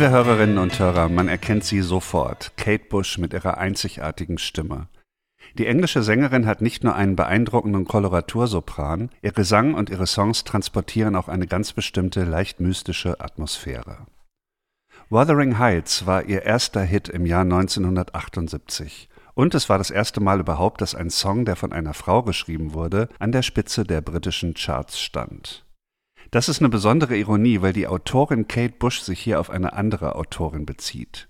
Liebe Hörerinnen und Hörer, man erkennt sie sofort. Kate Bush mit ihrer einzigartigen Stimme. Die englische Sängerin hat nicht nur einen beeindruckenden Koloratursopran, ihr Gesang und ihre Songs transportieren auch eine ganz bestimmte, leicht mystische Atmosphäre. Wuthering Heights war ihr erster Hit im Jahr 1978. Und es war das erste Mal überhaupt, dass ein Song, der von einer Frau geschrieben wurde, an der Spitze der britischen Charts stand. Das ist eine besondere Ironie, weil die Autorin Kate Bush sich hier auf eine andere Autorin bezieht.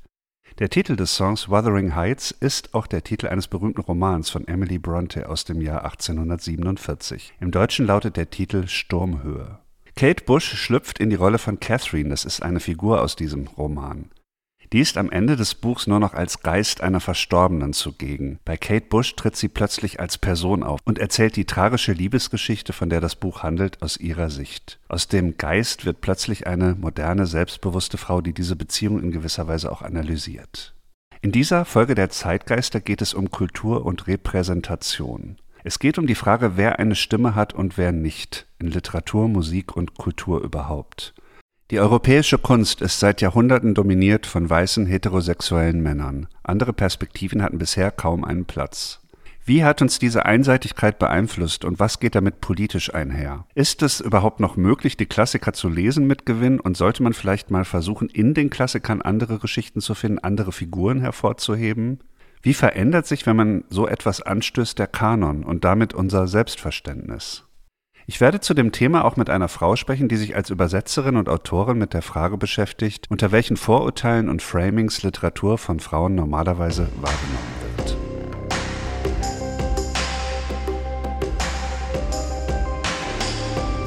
Der Titel des Songs Wuthering Heights ist auch der Titel eines berühmten Romans von Emily Bronte aus dem Jahr 1847. Im Deutschen lautet der Titel Sturmhöhe. Kate Bush schlüpft in die Rolle von Catherine, das ist eine Figur aus diesem Roman. Die ist am Ende des Buchs nur noch als Geist einer Verstorbenen zugegen. Bei Kate Bush tritt sie plötzlich als Person auf und erzählt die tragische Liebesgeschichte, von der das Buch handelt, aus ihrer Sicht. Aus dem Geist wird plötzlich eine moderne, selbstbewusste Frau, die diese Beziehung in gewisser Weise auch analysiert. In dieser Folge der Zeitgeister geht es um Kultur und Repräsentation. Es geht um die Frage, wer eine Stimme hat und wer nicht, in Literatur, Musik und Kultur überhaupt. Die europäische Kunst ist seit Jahrhunderten dominiert von weißen heterosexuellen Männern. Andere Perspektiven hatten bisher kaum einen Platz. Wie hat uns diese Einseitigkeit beeinflusst und was geht damit politisch einher? Ist es überhaupt noch möglich, die Klassiker zu lesen mit Gewinn und sollte man vielleicht mal versuchen, in den Klassikern andere Geschichten zu finden, andere Figuren hervorzuheben? Wie verändert sich, wenn man so etwas anstößt, der Kanon und damit unser Selbstverständnis? Ich werde zu dem Thema auch mit einer Frau sprechen, die sich als Übersetzerin und Autorin mit der Frage beschäftigt, unter welchen Vorurteilen und Framings Literatur von Frauen normalerweise wahrgenommen wird.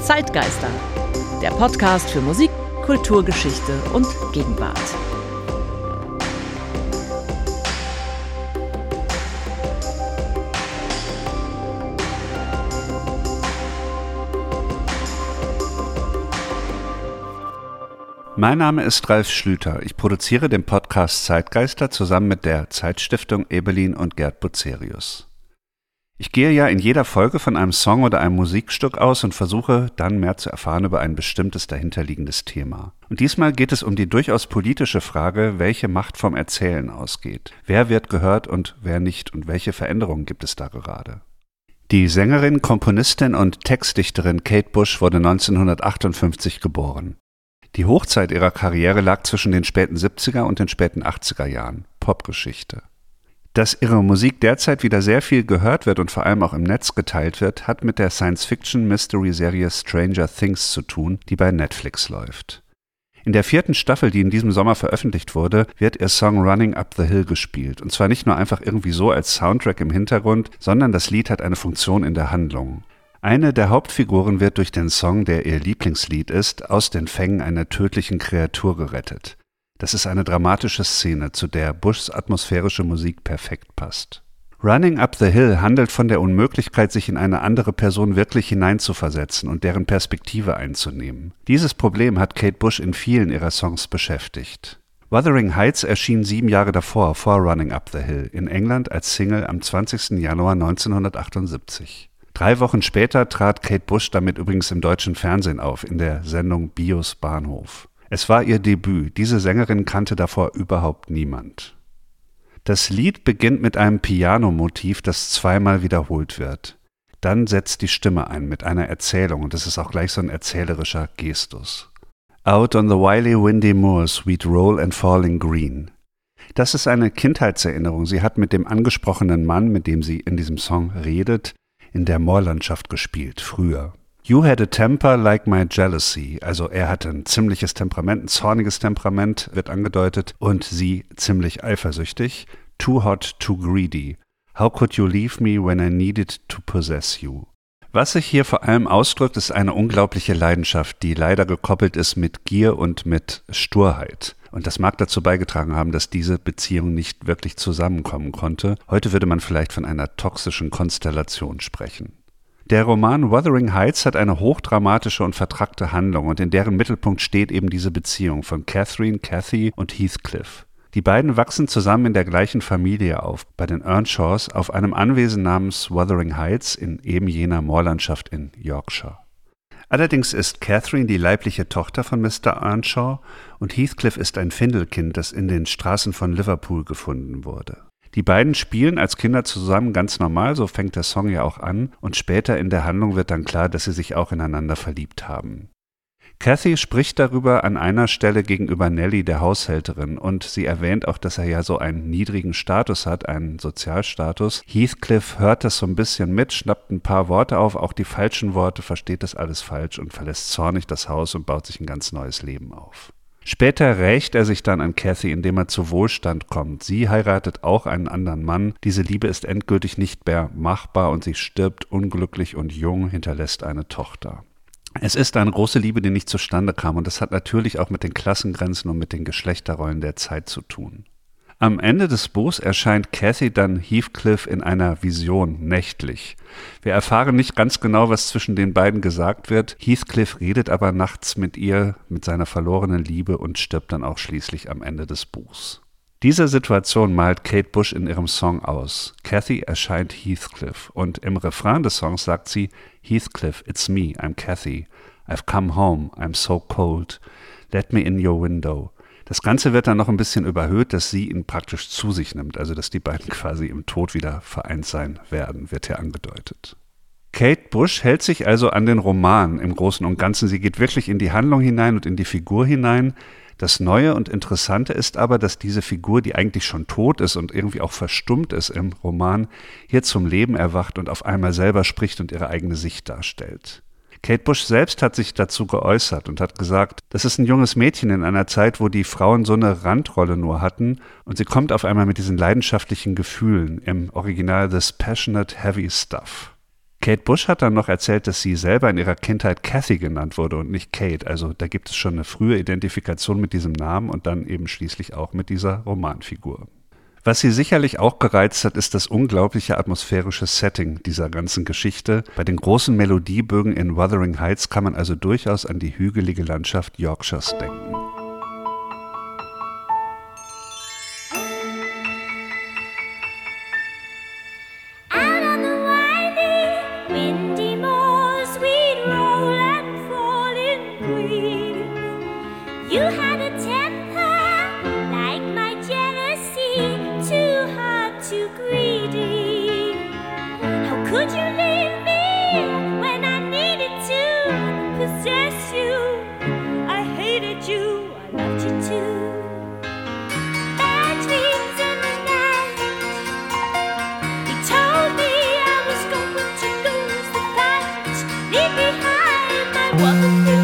Zeitgeister, der Podcast für Musik, Kulturgeschichte und Gegenwart. Mein Name ist Ralf Schlüter. Ich produziere den Podcast Zeitgeister zusammen mit der Zeitstiftung Ebelin und Gerd Bucerius. Ich gehe ja in jeder Folge von einem Song oder einem Musikstück aus und versuche dann mehr zu erfahren über ein bestimmtes dahinterliegendes Thema. Und diesmal geht es um die durchaus politische Frage, welche Macht vom Erzählen ausgeht. Wer wird gehört und wer nicht und welche Veränderungen gibt es da gerade? Die Sängerin, Komponistin und Textdichterin Kate Bush wurde 1958 geboren. Die Hochzeit ihrer Karriere lag zwischen den späten 70er und den späten 80er Jahren. Popgeschichte. Dass ihre Musik derzeit wieder sehr viel gehört wird und vor allem auch im Netz geteilt wird, hat mit der Science-Fiction-Mystery-Serie Stranger Things zu tun, die bei Netflix läuft. In der vierten Staffel, die in diesem Sommer veröffentlicht wurde, wird ihr Song Running Up the Hill gespielt. Und zwar nicht nur einfach irgendwie so als Soundtrack im Hintergrund, sondern das Lied hat eine Funktion in der Handlung. Eine der Hauptfiguren wird durch den Song, der ihr Lieblingslied ist, aus den Fängen einer tödlichen Kreatur gerettet. Das ist eine dramatische Szene, zu der Bushs atmosphärische Musik perfekt passt. Running Up the Hill handelt von der Unmöglichkeit, sich in eine andere Person wirklich hineinzuversetzen und deren Perspektive einzunehmen. Dieses Problem hat Kate Bush in vielen ihrer Songs beschäftigt. Wuthering Heights erschien sieben Jahre davor, vor Running Up the Hill, in England als Single am 20. Januar 1978. Drei Wochen später trat Kate Bush damit übrigens im deutschen Fernsehen auf, in der Sendung Bios Bahnhof. Es war ihr Debüt. Diese Sängerin kannte davor überhaupt niemand. Das Lied beginnt mit einem Pianomotiv, das zweimal wiederholt wird. Dann setzt die Stimme ein mit einer Erzählung und es ist auch gleich so ein erzählerischer Gestus. Out on the wily windy moors we'd roll and falling green. Das ist eine Kindheitserinnerung. Sie hat mit dem angesprochenen Mann, mit dem sie in diesem Song redet, in der Moorlandschaft gespielt, früher. You had a temper like my jealousy. Also er hatte ein ziemliches Temperament, ein zorniges Temperament, wird angedeutet, und sie ziemlich eifersüchtig. Too hot, too greedy. How could you leave me when I needed to possess you? Was sich hier vor allem ausdrückt, ist eine unglaubliche Leidenschaft, die leider gekoppelt ist mit Gier und mit Sturheit. Und das mag dazu beigetragen haben, dass diese Beziehung nicht wirklich zusammenkommen konnte. Heute würde man vielleicht von einer toxischen Konstellation sprechen. Der Roman Wuthering Heights hat eine hochdramatische und vertrackte Handlung und in deren Mittelpunkt steht eben diese Beziehung von Catherine, Cathy und Heathcliff. Die beiden wachsen zusammen in der gleichen Familie auf, bei den Earnshaws, auf einem Anwesen namens Wuthering Heights in eben jener Moorlandschaft in Yorkshire. Allerdings ist Catherine die leibliche Tochter von Mr. Earnshaw und Heathcliff ist ein Findelkind, das in den Straßen von Liverpool gefunden wurde. Die beiden spielen als Kinder zusammen ganz normal, so fängt der Song ja auch an, und später in der Handlung wird dann klar, dass sie sich auch ineinander verliebt haben. Cathy spricht darüber an einer Stelle gegenüber Nellie, der Haushälterin, und sie erwähnt auch, dass er ja so einen niedrigen Status hat, einen Sozialstatus. Heathcliff hört das so ein bisschen mit, schnappt ein paar Worte auf, auch die falschen Worte, versteht das alles falsch und verlässt zornig das Haus und baut sich ein ganz neues Leben auf. Später rächt er sich dann an Cathy, indem er zu Wohlstand kommt. Sie heiratet auch einen anderen Mann. Diese Liebe ist endgültig nicht mehr machbar und sie stirbt unglücklich und jung, hinterlässt eine Tochter. Es ist eine große Liebe, die nicht zustande kam und das hat natürlich auch mit den Klassengrenzen und mit den Geschlechterrollen der Zeit zu tun. Am Ende des Buchs erscheint Cathy dann Heathcliff in einer Vision nächtlich. Wir erfahren nicht ganz genau, was zwischen den beiden gesagt wird. Heathcliff redet aber nachts mit ihr, mit seiner verlorenen Liebe und stirbt dann auch schließlich am Ende des Buchs. Diese Situation malt Kate Bush in ihrem Song aus. Cathy erscheint Heathcliff und im Refrain des Songs sagt sie Heathcliff, it's me, I'm Cathy. I've come home, I'm so cold. Let me in your window. Das Ganze wird dann noch ein bisschen überhöht, dass sie ihn praktisch zu sich nimmt, also dass die beiden quasi im Tod wieder vereint sein werden, wird hier angedeutet. Kate Bush hält sich also an den Roman im Großen und Ganzen. Sie geht wirklich in die Handlung hinein und in die Figur hinein. Das Neue und Interessante ist aber, dass diese Figur, die eigentlich schon tot ist und irgendwie auch verstummt ist im Roman, hier zum Leben erwacht und auf einmal selber spricht und ihre eigene Sicht darstellt. Kate Bush selbst hat sich dazu geäußert und hat gesagt, das ist ein junges Mädchen in einer Zeit, wo die Frauen so eine Randrolle nur hatten und sie kommt auf einmal mit diesen leidenschaftlichen Gefühlen im Original This Passionate Heavy Stuff. Kate Bush hat dann noch erzählt, dass sie selber in ihrer Kindheit Kathy genannt wurde und nicht Kate. Also da gibt es schon eine frühe Identifikation mit diesem Namen und dann eben schließlich auch mit dieser Romanfigur. Was sie sicherlich auch gereizt hat, ist das unglaubliche atmosphärische Setting dieser ganzen Geschichte. Bei den großen Melodiebögen in Wuthering Heights kann man also durchaus an die hügelige Landschaft Yorkshires denken. I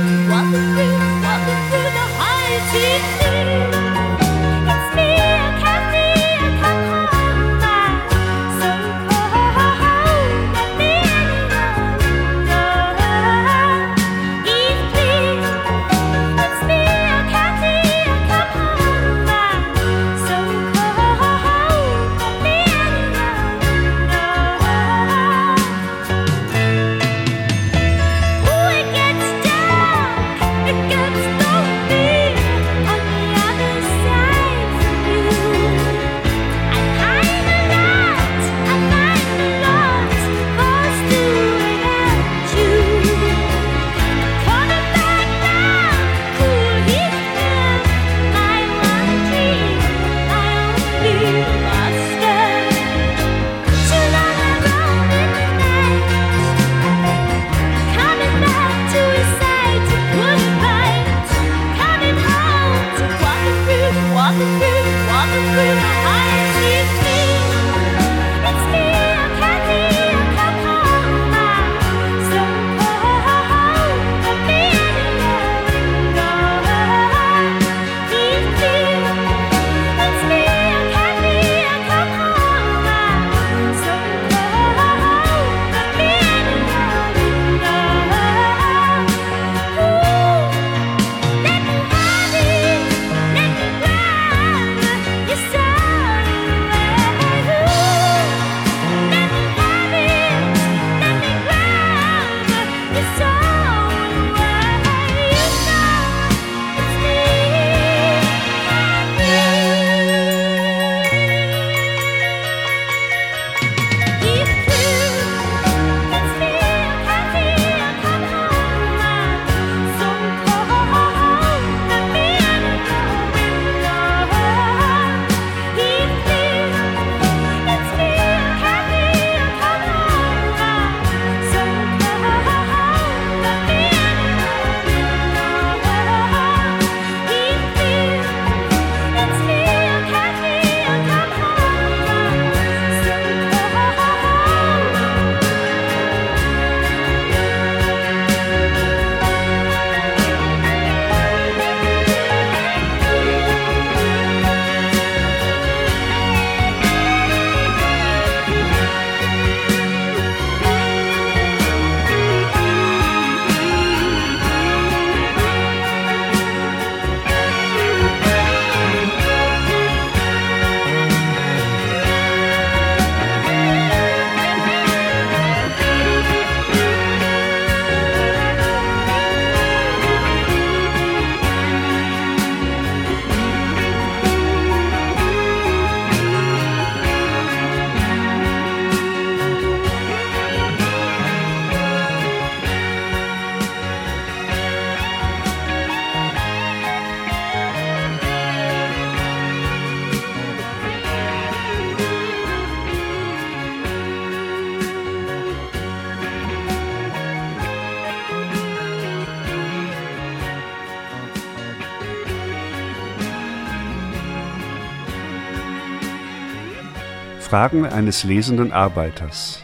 Fragen eines lesenden Arbeiters.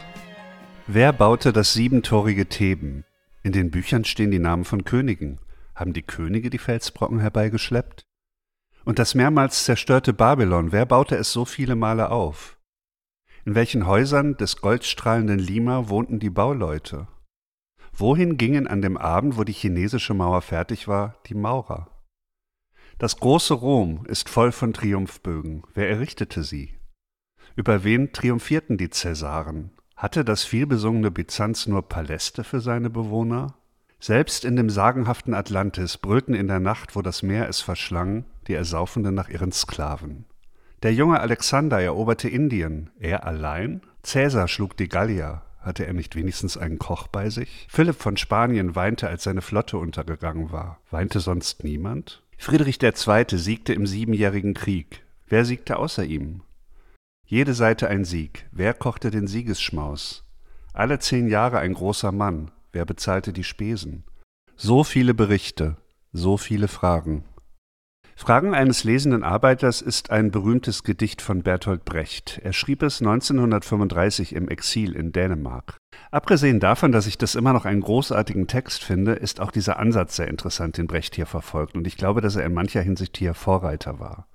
Wer baute das siebentorige Theben? In den Büchern stehen die Namen von Königen. Haben die Könige die Felsbrocken herbeigeschleppt? Und das mehrmals zerstörte Babylon, wer baute es so viele Male auf? In welchen Häusern des goldstrahlenden Lima wohnten die Bauleute? Wohin gingen an dem Abend, wo die chinesische Mauer fertig war, die Maurer? Das große Rom ist voll von Triumphbögen. Wer errichtete sie? Über wen triumphierten die Cäsaren? Hatte das vielbesungene Byzanz nur Paläste für seine Bewohner? Selbst in dem sagenhaften Atlantis brüllten in der Nacht, wo das Meer es verschlang, die Ersaufenden nach ihren Sklaven. Der junge Alexander eroberte Indien. Er allein? Cäsar schlug die Gallier. Hatte er nicht wenigstens einen Koch bei sich? Philipp von Spanien weinte, als seine Flotte untergegangen war. Weinte sonst niemand? Friedrich II. siegte im Siebenjährigen Krieg. Wer siegte außer ihm? Jede Seite ein Sieg. Wer kochte den Siegesschmaus? Alle zehn Jahre ein großer Mann. Wer bezahlte die Spesen? So viele Berichte, so viele Fragen. Fragen eines lesenden Arbeiters ist ein berühmtes Gedicht von Bertolt Brecht. Er schrieb es 1935 im Exil in Dänemark. Abgesehen davon, dass ich das immer noch einen großartigen Text finde, ist auch dieser Ansatz sehr interessant, den Brecht hier verfolgt, und ich glaube, dass er in mancher Hinsicht hier Vorreiter war.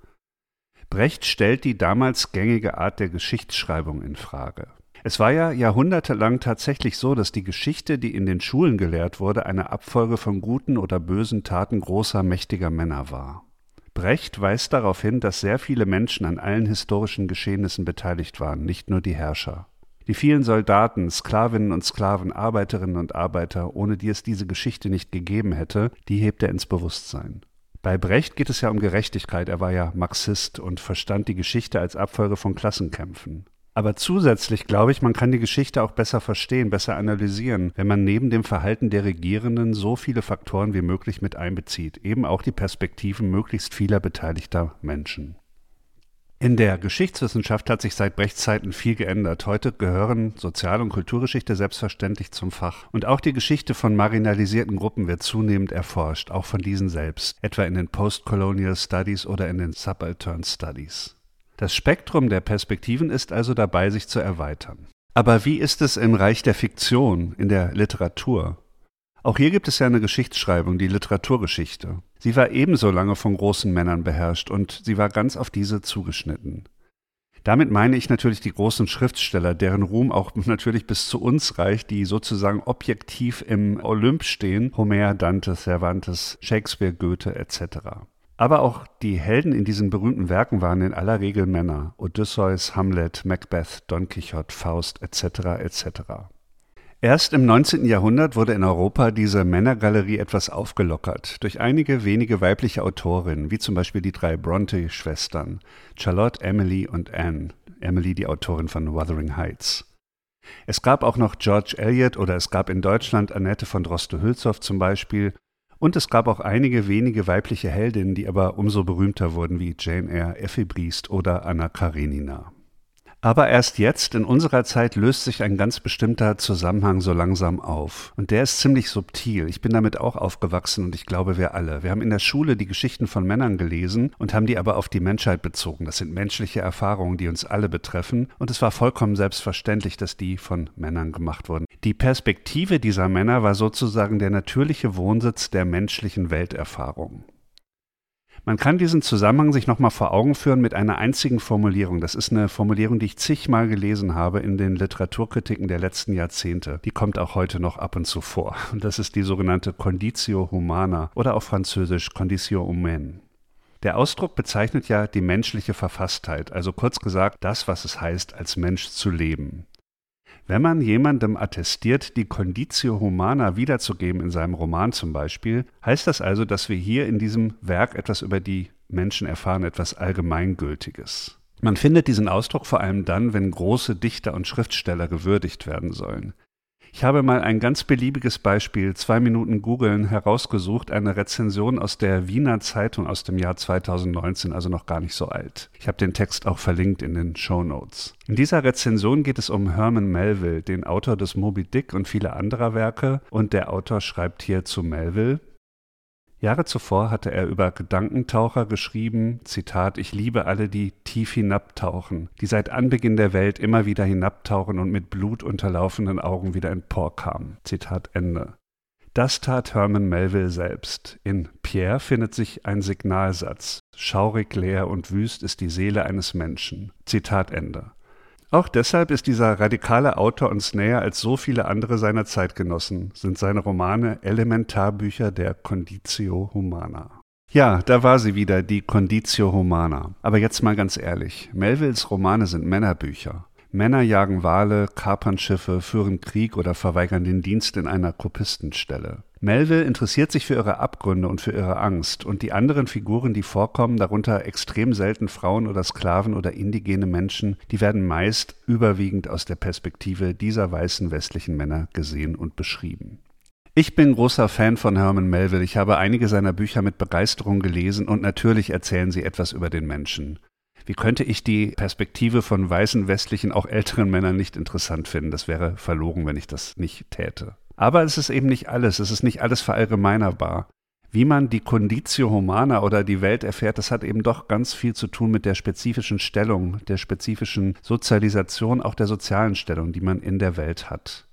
Brecht stellt die damals gängige Art der Geschichtsschreibung in Frage. Es war ja jahrhundertelang tatsächlich so, dass die Geschichte, die in den Schulen gelehrt wurde, eine Abfolge von guten oder bösen Taten großer, mächtiger Männer war. Brecht weist darauf hin, dass sehr viele Menschen an allen historischen Geschehnissen beteiligt waren, nicht nur die Herrscher. Die vielen Soldaten, Sklavinnen und Sklaven, Arbeiterinnen und Arbeiter, ohne die es diese Geschichte nicht gegeben hätte, die hebt er ins Bewusstsein. Bei Brecht geht es ja um Gerechtigkeit. Er war ja Marxist und verstand die Geschichte als Abfolge von Klassenkämpfen. Aber zusätzlich glaube ich, man kann die Geschichte auch besser verstehen, besser analysieren, wenn man neben dem Verhalten der Regierenden so viele Faktoren wie möglich mit einbezieht, eben auch die Perspektiven möglichst vieler beteiligter Menschen. In der Geschichtswissenschaft hat sich seit Brechts Zeiten viel geändert. Heute gehören Sozial- und Kulturgeschichte selbstverständlich zum Fach. Und auch die Geschichte von marginalisierten Gruppen wird zunehmend erforscht, auch von diesen selbst, etwa in den Postcolonial Studies oder in den Subaltern Studies. Das Spektrum der Perspektiven ist also dabei, sich zu erweitern. Aber wie ist es im Reich der Fiktion, in der Literatur? Auch hier gibt es ja eine Geschichtsschreibung, die Literaturgeschichte. Sie war ebenso lange von großen Männern beherrscht und sie war ganz auf diese zugeschnitten. Damit meine ich natürlich die großen Schriftsteller, deren Ruhm auch natürlich bis zu uns reicht, die sozusagen objektiv im Olymp stehen, Homer, Dante, Cervantes, Shakespeare, Goethe etc. Aber auch die Helden in diesen berühmten Werken waren in aller Regel Männer, Odysseus, Hamlet, Macbeth, Don Quixote, Faust etc. etc. Erst im 19. Jahrhundert wurde in Europa diese Männergalerie etwas aufgelockert durch einige wenige weibliche Autorinnen, wie zum Beispiel die drei Bronte-Schwestern, Charlotte, Emily und Anne, Emily die Autorin von Wuthering Heights. Es gab auch noch George Eliot oder es gab in Deutschland Annette von Droste-Hülshoff zum Beispiel und es gab auch einige wenige weibliche Heldinnen, die aber umso berühmter wurden wie Jane Eyre, Effie Briest oder Anna Karenina. Aber erst jetzt, in unserer Zeit, löst sich ein ganz bestimmter Zusammenhang so langsam auf. Und der ist ziemlich subtil. Ich bin damit auch aufgewachsen und ich glaube, wir alle. Wir haben in der Schule die Geschichten von Männern gelesen und haben die aber auf die Menschheit bezogen. Das sind menschliche Erfahrungen, die uns alle betreffen. Und es war vollkommen selbstverständlich, dass die von Männern gemacht wurden. Die Perspektive dieser Männer war sozusagen der natürliche Wohnsitz der menschlichen Welterfahrung. Man kann diesen Zusammenhang sich nochmal vor Augen führen mit einer einzigen Formulierung. Das ist eine Formulierung, die ich zigmal gelesen habe in den Literaturkritiken der letzten Jahrzehnte. Die kommt auch heute noch ab und zu vor. Und das ist die sogenannte Conditio Humana oder auf Französisch Condition Humaine. Der Ausdruck bezeichnet ja die menschliche Verfasstheit, also kurz gesagt das, was es heißt, als Mensch zu leben. Wenn man jemandem attestiert, die Conditio Humana wiederzugeben in seinem Roman zum Beispiel, heißt das also, dass wir hier in diesem Werk etwas über die Menschen erfahren, etwas Allgemeingültiges. Man findet diesen Ausdruck vor allem dann, wenn große Dichter und Schriftsteller gewürdigt werden sollen. Ich habe mal ein ganz beliebiges Beispiel, zwei Minuten googeln, herausgesucht, eine Rezension aus der Wiener Zeitung aus dem Jahr 2019, also noch gar nicht so alt. Ich habe den Text auch verlinkt in den Show Notes. In dieser Rezension geht es um Herman Melville, den Autor des Moby Dick und viele anderer Werke, und der Autor schreibt hier zu Melville, Jahre zuvor hatte er über Gedankentaucher geschrieben, Zitat, ich liebe alle, die tief hinabtauchen, die seit Anbeginn der Welt immer wieder hinabtauchen und mit blutunterlaufenden Augen wieder emporkamen. Zitat Ende. Das tat Herman Melville selbst. In Pierre findet sich ein Signalsatz. Schaurig, leer und wüst ist die Seele eines Menschen. Zitat Ende. Auch deshalb ist dieser radikale Autor uns näher als so viele andere seiner Zeitgenossen, sind seine Romane Elementarbücher der Conditio Humana. Ja, da war sie wieder, die Conditio Humana. Aber jetzt mal ganz ehrlich, Melvilles Romane sind Männerbücher. Männer jagen Wale, kapern Schiffe, führen Krieg oder verweigern den Dienst in einer Kopistenstelle. Melville interessiert sich für ihre Abgründe und für ihre Angst, und die anderen Figuren, die vorkommen, darunter extrem selten Frauen oder Sklaven oder indigene Menschen, die werden meist überwiegend aus der Perspektive dieser weißen westlichen Männer gesehen und beschrieben. Ich bin großer Fan von Herman Melville. Ich habe einige seiner Bücher mit Begeisterung gelesen und natürlich erzählen sie etwas über den Menschen. Wie könnte ich die Perspektive von weißen westlichen, auch älteren Männern nicht interessant finden? Das wäre verlogen, wenn ich das nicht täte. Aber es ist eben nicht alles, es ist nicht alles verallgemeinerbar. Wie man die Conditio Humana oder die Welt erfährt, das hat eben doch ganz viel zu tun mit der spezifischen Stellung, der spezifischen Sozialisation, auch der sozialen Stellung, die man in der Welt hat.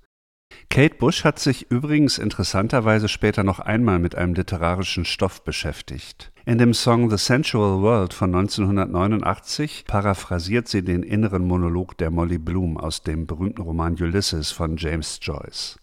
Kate Bush hat sich übrigens interessanterweise später noch einmal mit einem literarischen Stoff beschäftigt. In dem Song The Sensual World von 1989 paraphrasiert sie den inneren Monolog der Molly Bloom aus dem berühmten Roman Ulysses von James Joyce.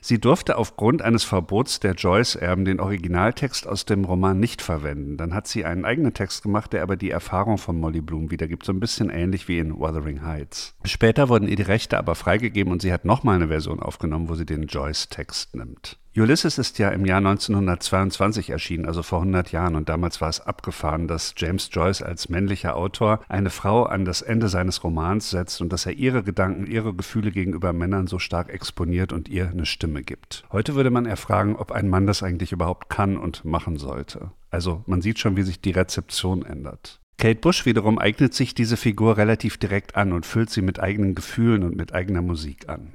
Sie durfte aufgrund eines Verbots der Joyce-Erben den Originaltext aus dem Roman nicht verwenden. Dann hat sie einen eigenen Text gemacht, der aber die Erfahrung von Molly Bloom wiedergibt, so ein bisschen ähnlich wie in Wuthering Heights. Später wurden ihr die Rechte aber freigegeben und sie hat nochmal eine Version aufgenommen, wo sie den Joyce-Text nimmt. Ulysses ist ja im Jahr 1922 erschienen, also vor 100 Jahren, und damals war es abgefahren, dass James Joyce als männlicher Autor eine Frau an das Ende seines Romans setzt und dass er ihre Gedanken, ihre Gefühle gegenüber Männern so stark exponiert und ihr eine Stimme gibt. Heute würde man erfragen, ob ein Mann das eigentlich überhaupt kann und machen sollte. Also man sieht schon, wie sich die Rezeption ändert. Kate Bush wiederum eignet sich diese Figur relativ direkt an und füllt sie mit eigenen Gefühlen und mit eigener Musik an.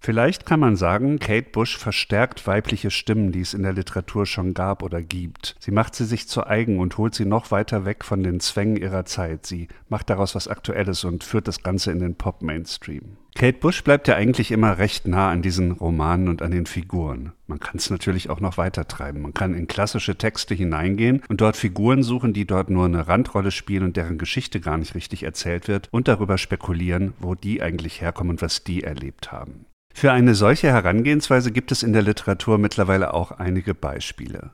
Vielleicht kann man sagen, Kate Bush verstärkt weibliche Stimmen, die es in der Literatur schon gab oder gibt. Sie macht sie sich zu eigen und holt sie noch weiter weg von den Zwängen ihrer Zeit. Sie macht daraus was Aktuelles und führt das Ganze in den Pop-Mainstream. Kate Bush bleibt ja eigentlich immer recht nah an diesen Romanen und an den Figuren. Man kann es natürlich auch noch weiter treiben. Man kann in klassische Texte hineingehen und dort Figuren suchen, die dort nur eine Randrolle spielen und deren Geschichte gar nicht richtig erzählt wird und darüber spekulieren, wo die eigentlich herkommen und was die erlebt haben. Für eine solche Herangehensweise gibt es in der Literatur mittlerweile auch einige Beispiele.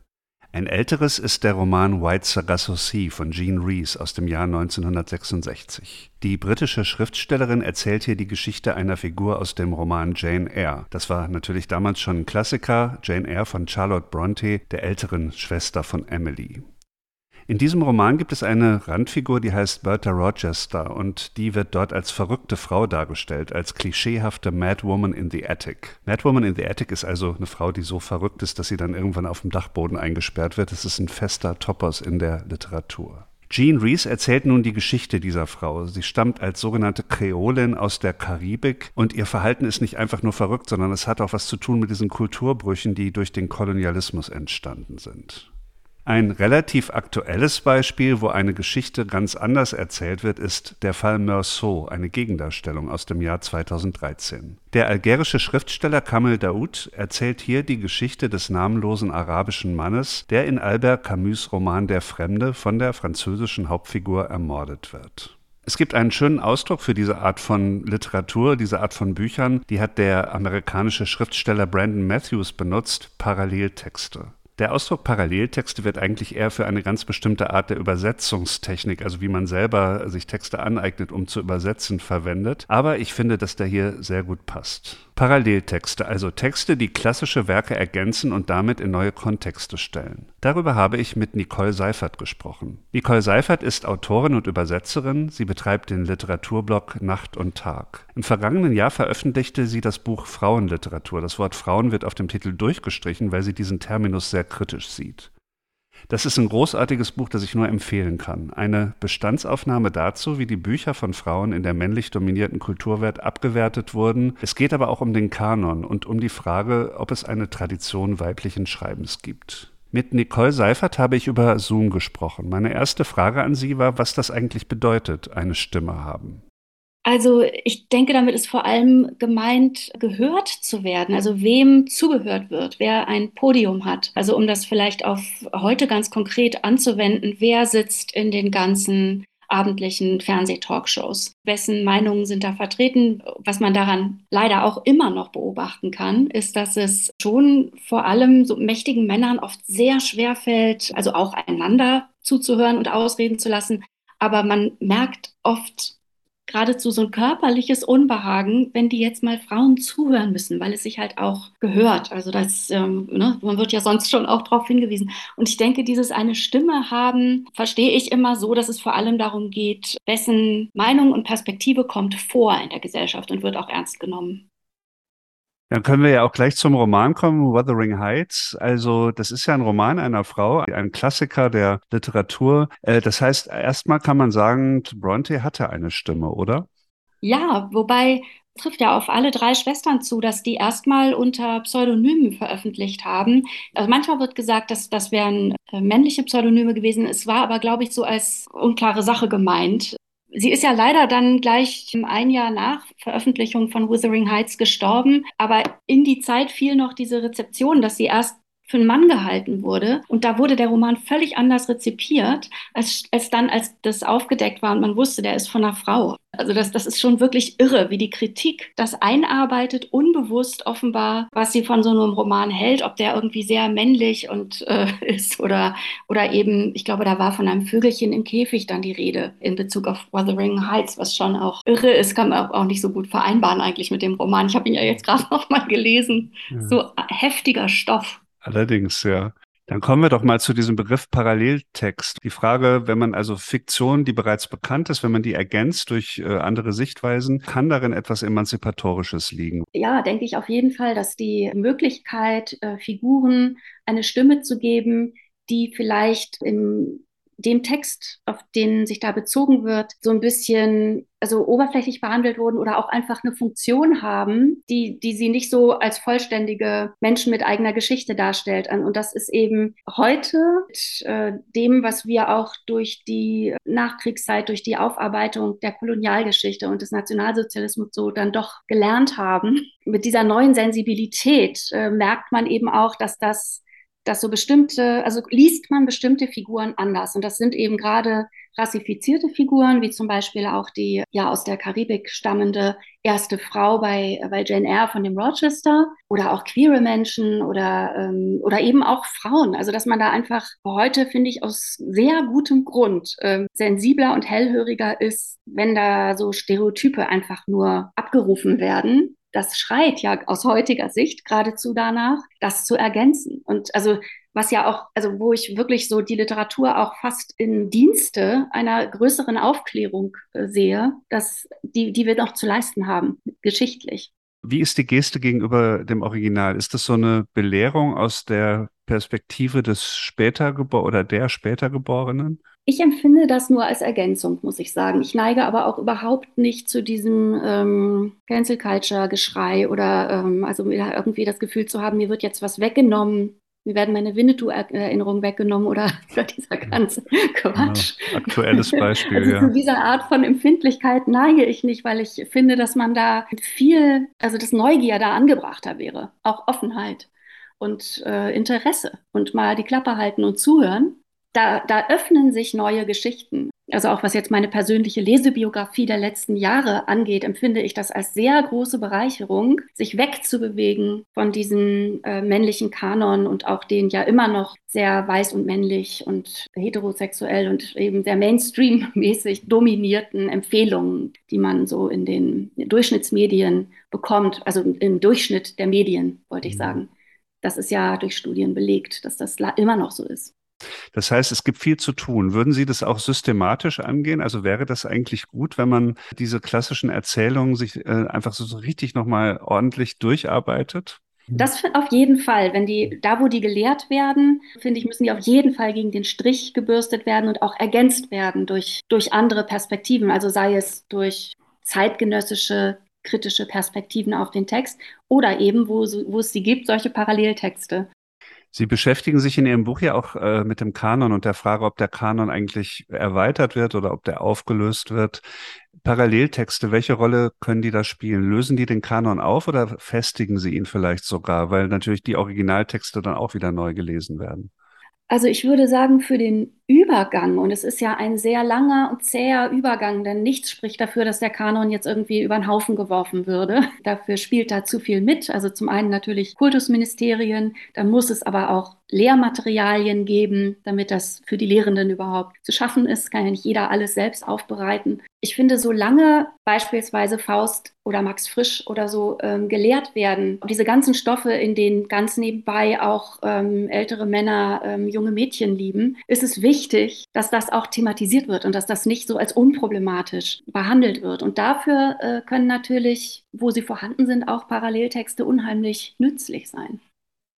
Ein älteres ist der Roman White Sargasso Sea von Jean Rees aus dem Jahr 1966. Die britische Schriftstellerin erzählt hier die Geschichte einer Figur aus dem Roman Jane Eyre. Das war natürlich damals schon ein Klassiker, Jane Eyre von Charlotte Bronte, der älteren Schwester von Emily. In diesem Roman gibt es eine Randfigur, die heißt Bertha Rochester und die wird dort als verrückte Frau dargestellt, als klischeehafte Madwoman in the Attic. Madwoman in the Attic ist also eine Frau, die so verrückt ist, dass sie dann irgendwann auf dem Dachboden eingesperrt wird. Das ist ein fester Topos in der Literatur. Jean Rees erzählt nun die Geschichte dieser Frau. Sie stammt als sogenannte Kreolin aus der Karibik und ihr Verhalten ist nicht einfach nur verrückt, sondern es hat auch was zu tun mit diesen Kulturbrüchen, die durch den Kolonialismus entstanden sind. Ein relativ aktuelles Beispiel, wo eine Geschichte ganz anders erzählt wird, ist der Fall Meursault, eine Gegendarstellung aus dem Jahr 2013. Der algerische Schriftsteller Kamel Daoud erzählt hier die Geschichte des namenlosen arabischen Mannes, der in Albert Camus' Roman Der Fremde von der französischen Hauptfigur ermordet wird. Es gibt einen schönen Ausdruck für diese Art von Literatur, diese Art von Büchern, die hat der amerikanische Schriftsteller Brandon Matthews benutzt, Paralleltexte. Der Ausdruck Paralleltexte wird eigentlich eher für eine ganz bestimmte Art der Übersetzungstechnik, also wie man selber sich Texte aneignet, um zu übersetzen, verwendet. Aber ich finde, dass der hier sehr gut passt. Paralleltexte, also Texte, die klassische Werke ergänzen und damit in neue Kontexte stellen. Darüber habe ich mit Nicole Seifert gesprochen. Nicole Seifert ist Autorin und Übersetzerin. Sie betreibt den Literaturblog Nacht und Tag. Im vergangenen Jahr veröffentlichte sie das Buch Frauenliteratur. Das Wort Frauen wird auf dem Titel durchgestrichen, weil sie diesen Terminus sehr kritisch sieht. Das ist ein großartiges Buch, das ich nur empfehlen kann. Eine Bestandsaufnahme dazu, wie die Bücher von Frauen in der männlich dominierten Kulturwelt abgewertet wurden. Es geht aber auch um den Kanon und um die Frage, ob es eine Tradition weiblichen Schreibens gibt. Mit Nicole Seifert habe ich über Zoom gesprochen. Meine erste Frage an Sie war, was das eigentlich bedeutet, eine Stimme haben. Also ich denke, damit ist vor allem gemeint, gehört zu werden, also wem zugehört wird, wer ein Podium hat. Also um das vielleicht auf heute ganz konkret anzuwenden, wer sitzt in den ganzen abendlichen Fernsehtalkshows. Wessen Meinungen sind da vertreten? Was man daran leider auch immer noch beobachten kann, ist, dass es schon vor allem so mächtigen Männern oft sehr schwer fällt, also auch einander zuzuhören und ausreden zu lassen. Aber man merkt oft geradezu so ein körperliches Unbehagen, wenn die jetzt mal Frauen zuhören müssen, weil es sich halt auch gehört. Also das, ähm, ne, man wird ja sonst schon auch darauf hingewiesen. Und ich denke, dieses eine Stimme haben, verstehe ich immer so, dass es vor allem darum geht, wessen Meinung und Perspektive kommt vor in der Gesellschaft und wird auch ernst genommen. Dann können wir ja auch gleich zum Roman kommen, Wuthering Heights. Also das ist ja ein Roman einer Frau, ein Klassiker der Literatur. Äh, das heißt, erstmal kann man sagen, Bronte hatte eine Stimme, oder? Ja, wobei trifft ja auf alle drei Schwestern zu, dass die erstmal unter Pseudonymen veröffentlicht haben. Also manchmal wird gesagt, dass das wären äh, männliche Pseudonyme gewesen. Es war aber, glaube ich, so als unklare Sache gemeint. Sie ist ja leider dann gleich ein Jahr nach Veröffentlichung von Wuthering Heights gestorben, aber in die Zeit fiel noch diese Rezeption, dass sie erst für einen Mann gehalten wurde. Und da wurde der Roman völlig anders rezipiert, als, als dann, als das aufgedeckt war und man wusste, der ist von einer Frau. Also das, das ist schon wirklich irre, wie die Kritik das einarbeitet, unbewusst offenbar, was sie von so einem Roman hält, ob der irgendwie sehr männlich und äh, ist oder, oder eben, ich glaube, da war von einem Vögelchen im Käfig dann die Rede in Bezug auf Wuthering Heights, was schon auch irre ist, kann man auch nicht so gut vereinbaren eigentlich mit dem Roman. Ich habe ihn ja jetzt gerade noch mal gelesen. Ja. So heftiger Stoff. Allerdings, ja. Dann kommen wir doch mal zu diesem Begriff Paralleltext. Die Frage, wenn man also Fiktion, die bereits bekannt ist, wenn man die ergänzt durch äh, andere Sichtweisen, kann darin etwas Emanzipatorisches liegen? Ja, denke ich auf jeden Fall, dass die Möglichkeit, äh, Figuren eine Stimme zu geben, die vielleicht im dem Text, auf den sich da bezogen wird, so ein bisschen also oberflächlich behandelt wurden oder auch einfach eine Funktion haben, die, die sie nicht so als vollständige Menschen mit eigener Geschichte darstellt. Und das ist eben heute mit äh, dem, was wir auch durch die Nachkriegszeit, durch die Aufarbeitung der Kolonialgeschichte und des Nationalsozialismus so dann doch gelernt haben. Mit dieser neuen Sensibilität äh, merkt man eben auch, dass das dass so bestimmte, also liest man bestimmte Figuren anders. Und das sind eben gerade rassifizierte Figuren, wie zum Beispiel auch die ja aus der Karibik stammende erste Frau bei, bei Jane Eyre von dem Rochester oder auch queere Menschen oder, ähm, oder eben auch Frauen. Also dass man da einfach heute, finde ich, aus sehr gutem Grund ähm, sensibler und hellhöriger ist, wenn da so Stereotype einfach nur abgerufen werden das schreit ja aus heutiger Sicht geradezu danach, das zu ergänzen. Und also was ja auch, also wo ich wirklich so die Literatur auch fast in Dienste einer größeren Aufklärung äh, sehe, dass die, die wir noch zu leisten haben, geschichtlich. Wie ist die Geste gegenüber dem Original? Ist das so eine Belehrung aus der Perspektive des später oder der später Geborenen? Ich empfinde das nur als Ergänzung, muss ich sagen. Ich neige aber auch überhaupt nicht zu diesem ähm, Cancel Culture Geschrei oder ähm, also irgendwie das Gefühl zu haben, mir wird jetzt was weggenommen, mir werden meine Winnetou-Erinnerungen weggenommen oder, dieser ganze Quatsch. Ja, aktuelles Beispiel, also ja. Zu dieser Art von Empfindlichkeit neige ich nicht, weil ich finde, dass man da viel, also das Neugier da angebrachter wäre. Auch Offenheit und äh, Interesse und mal die Klappe halten und zuhören da, da öffnen sich neue Geschichten. Also auch was jetzt meine persönliche Lesebiografie der letzten Jahre angeht, empfinde ich das als sehr große Bereicherung, sich wegzubewegen von diesem äh, männlichen Kanon und auch den ja immer noch sehr weiß und männlich und heterosexuell und eben sehr Mainstream-mäßig dominierten Empfehlungen, die man so in den Durchschnittsmedien bekommt, also im Durchschnitt der Medien, wollte ich mhm. sagen. Das ist ja durch Studien belegt, dass das immer noch so ist. Das heißt, es gibt viel zu tun. Würden Sie das auch systematisch angehen? Also wäre das eigentlich gut, wenn man diese klassischen Erzählungen sich äh, einfach so, richtig nochmal ordentlich durcharbeitet? Das auf jeden Fall. Wenn die, da wo die gelehrt werden, finde ich, müssen die auf jeden Fall gegen den Strich gebürstet werden und auch ergänzt werden durch, durch andere Perspektiven. Also sei es durch zeitgenössische kritische Perspektiven auf den Text oder eben, wo, wo es sie gibt, solche Paralleltexte. Sie beschäftigen sich in Ihrem Buch ja auch äh, mit dem Kanon und der Frage, ob der Kanon eigentlich erweitert wird oder ob der aufgelöst wird. Paralleltexte, welche Rolle können die da spielen? Lösen die den Kanon auf oder festigen sie ihn vielleicht sogar, weil natürlich die Originaltexte dann auch wieder neu gelesen werden? Also ich würde sagen, für den Übergang, und es ist ja ein sehr langer und zäher Übergang, denn nichts spricht dafür, dass der Kanon jetzt irgendwie über den Haufen geworfen würde. Dafür spielt da zu viel mit. Also zum einen natürlich Kultusministerien, dann muss es aber auch Lehrmaterialien geben, damit das für die Lehrenden überhaupt zu schaffen ist. Kann ja nicht jeder alles selbst aufbereiten. Ich finde, solange beispielsweise Faust oder Max Frisch oder so ähm, gelehrt werden, diese ganzen Stoffe, in denen ganz nebenbei auch ähm, ältere Männer ähm, junge Mädchen lieben, ist es wichtig, dass das auch thematisiert wird und dass das nicht so als unproblematisch behandelt wird. Und dafür äh, können natürlich, wo sie vorhanden sind, auch Paralleltexte unheimlich nützlich sein.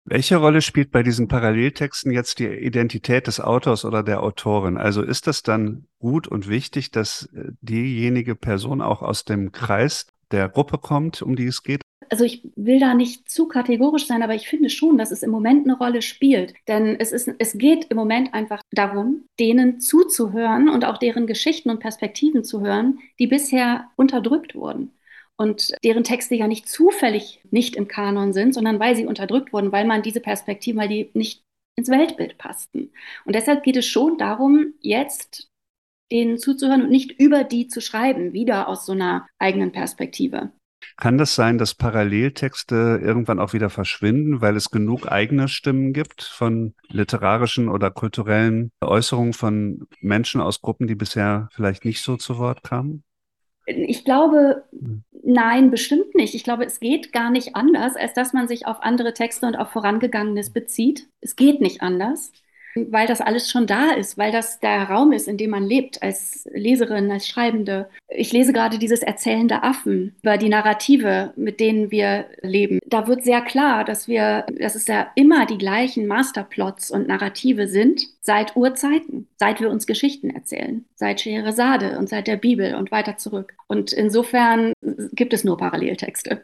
Welche Rolle spielt bei diesen Paralleltexten jetzt die Identität des Autors oder der Autorin? Also ist das dann gut und wichtig, dass äh, diejenige Person auch aus dem Kreis der Gruppe kommt, um die es geht? Also ich will da nicht zu kategorisch sein, aber ich finde schon, dass es im Moment eine Rolle spielt. Denn es, ist, es geht im Moment einfach darum, denen zuzuhören und auch deren Geschichten und Perspektiven zu hören, die bisher unterdrückt wurden und deren Texte ja nicht zufällig nicht im Kanon sind, sondern weil sie unterdrückt wurden, weil man diese Perspektiven, weil die nicht ins Weltbild passten. Und deshalb geht es schon darum, jetzt denen zuzuhören und nicht über die zu schreiben, wieder aus so einer eigenen Perspektive. Kann das sein, dass Paralleltexte irgendwann auch wieder verschwinden, weil es genug eigene Stimmen gibt von literarischen oder kulturellen Äußerungen von Menschen aus Gruppen, die bisher vielleicht nicht so zu Wort kamen? Ich glaube, hm. nein, bestimmt nicht. Ich glaube, es geht gar nicht anders, als dass man sich auf andere Texte und auf Vorangegangenes bezieht. Es geht nicht anders weil das alles schon da ist, weil das der Raum ist, in dem man lebt als Leserin, als Schreibende. Ich lese gerade dieses Erzählende Affen über die Narrative, mit denen wir leben. Da wird sehr klar, dass wir, dass es ja immer die gleichen Masterplots und Narrative sind seit Urzeiten, seit wir uns Geschichten erzählen, seit Scheherazade und seit der Bibel und weiter zurück. Und insofern gibt es nur Paralleltexte.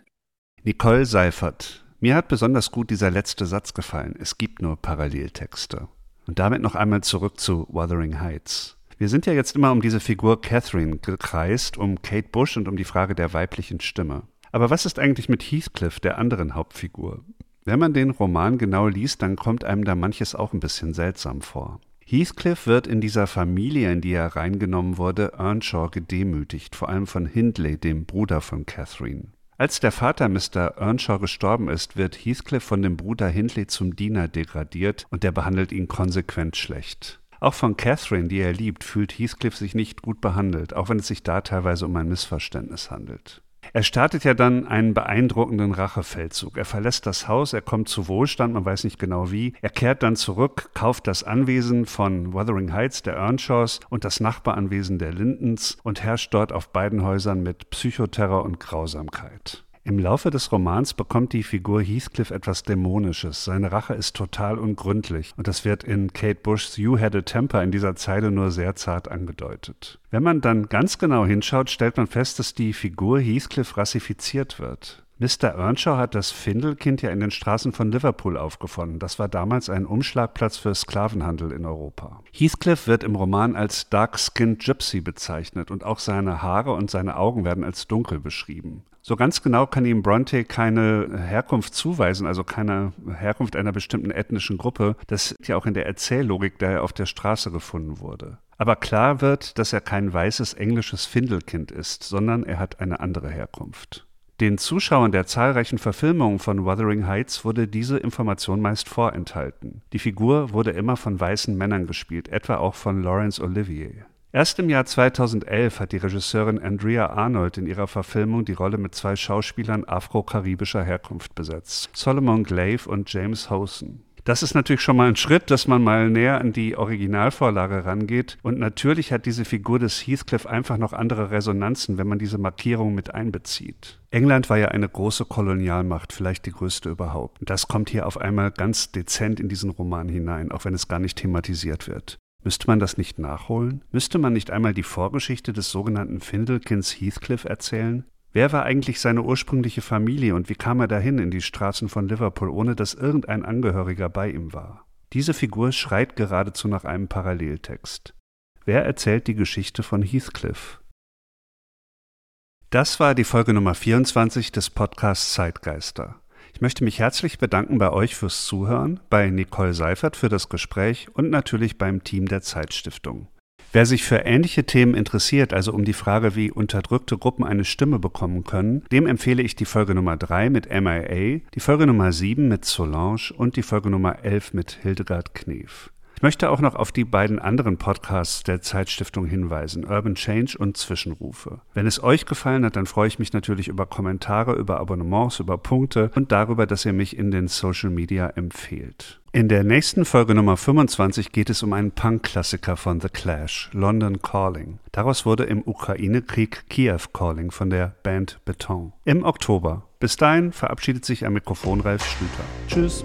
Nicole Seifert. Mir hat besonders gut dieser letzte Satz gefallen. Es gibt nur Paralleltexte. Und damit noch einmal zurück zu Wuthering Heights. Wir sind ja jetzt immer um diese Figur Catherine gekreist, um Kate Bush und um die Frage der weiblichen Stimme. Aber was ist eigentlich mit Heathcliff, der anderen Hauptfigur? Wenn man den Roman genau liest, dann kommt einem da manches auch ein bisschen seltsam vor. Heathcliff wird in dieser Familie, in die er reingenommen wurde, Earnshaw gedemütigt, vor allem von Hindley, dem Bruder von Catherine. Als der Vater Mr. Earnshaw gestorben ist, wird Heathcliff von dem Bruder Hindley zum Diener degradiert und der behandelt ihn konsequent schlecht. Auch von Catherine, die er liebt, fühlt Heathcliff sich nicht gut behandelt, auch wenn es sich da teilweise um ein Missverständnis handelt. Er startet ja dann einen beeindruckenden Rachefeldzug. Er verlässt das Haus, er kommt zu Wohlstand, man weiß nicht genau wie. Er kehrt dann zurück, kauft das Anwesen von Wuthering Heights, der Earnshaws, und das Nachbaranwesen der Lindens und herrscht dort auf beiden Häusern mit Psychoterror und Grausamkeit. Im Laufe des Romans bekommt die Figur Heathcliff etwas Dämonisches. Seine Rache ist total ungründlich und das wird in Kate Bushs You Had a Temper in dieser Zeile nur sehr zart angedeutet. Wenn man dann ganz genau hinschaut, stellt man fest, dass die Figur Heathcliff rassifiziert wird. Mr. Earnshaw hat das Findelkind ja in den Straßen von Liverpool aufgefunden. Das war damals ein Umschlagplatz für Sklavenhandel in Europa. Heathcliff wird im Roman als Dark-Skinned Gypsy bezeichnet und auch seine Haare und seine Augen werden als dunkel beschrieben. So ganz genau kann ihm Bronte keine Herkunft zuweisen, also keine Herkunft einer bestimmten ethnischen Gruppe. Das ist ja auch in der Erzähllogik, der er auf der Straße gefunden wurde. Aber klar wird, dass er kein weißes englisches Findelkind ist, sondern er hat eine andere Herkunft. Den Zuschauern der zahlreichen Verfilmungen von Wuthering Heights wurde diese Information meist vorenthalten. Die Figur wurde immer von weißen Männern gespielt, etwa auch von Laurence Olivier. Erst im Jahr 2011 hat die Regisseurin Andrea Arnold in ihrer Verfilmung die Rolle mit zwei Schauspielern afro-karibischer Herkunft besetzt, Solomon Glaive und James Hosen. Das ist natürlich schon mal ein Schritt, dass man mal näher an die Originalvorlage rangeht. Und natürlich hat diese Figur des Heathcliff einfach noch andere Resonanzen, wenn man diese Markierung mit einbezieht. England war ja eine große Kolonialmacht, vielleicht die größte überhaupt. Und das kommt hier auf einmal ganz dezent in diesen Roman hinein, auch wenn es gar nicht thematisiert wird. Müsste man das nicht nachholen? Müsste man nicht einmal die Vorgeschichte des sogenannten Findelkinds Heathcliff erzählen? Wer war eigentlich seine ursprüngliche Familie und wie kam er dahin in die Straßen von Liverpool, ohne dass irgendein Angehöriger bei ihm war? Diese Figur schreit geradezu nach einem Paralleltext. Wer erzählt die Geschichte von Heathcliff? Das war die Folge Nummer 24 des Podcasts Zeitgeister. Ich möchte mich herzlich bedanken bei euch fürs Zuhören, bei Nicole Seifert für das Gespräch und natürlich beim Team der Zeitstiftung. Wer sich für ähnliche Themen interessiert, also um die Frage, wie unterdrückte Gruppen eine Stimme bekommen können, dem empfehle ich die Folge Nummer 3 mit MIA, die Folge Nummer 7 mit Solange und die Folge Nummer 11 mit Hildegard Knef. Ich möchte auch noch auf die beiden anderen Podcasts der Zeitstiftung hinweisen, Urban Change und Zwischenrufe. Wenn es euch gefallen hat, dann freue ich mich natürlich über Kommentare, über Abonnements, über Punkte und darüber, dass ihr mich in den Social Media empfehlt. In der nächsten Folge Nummer 25 geht es um einen Punk-Klassiker von The Clash, London Calling. Daraus wurde im Ukraine-Krieg Kiew Calling von der Band Beton. Im Oktober. Bis dahin verabschiedet sich am Mikrofon Ralf Schlüter. Tschüss.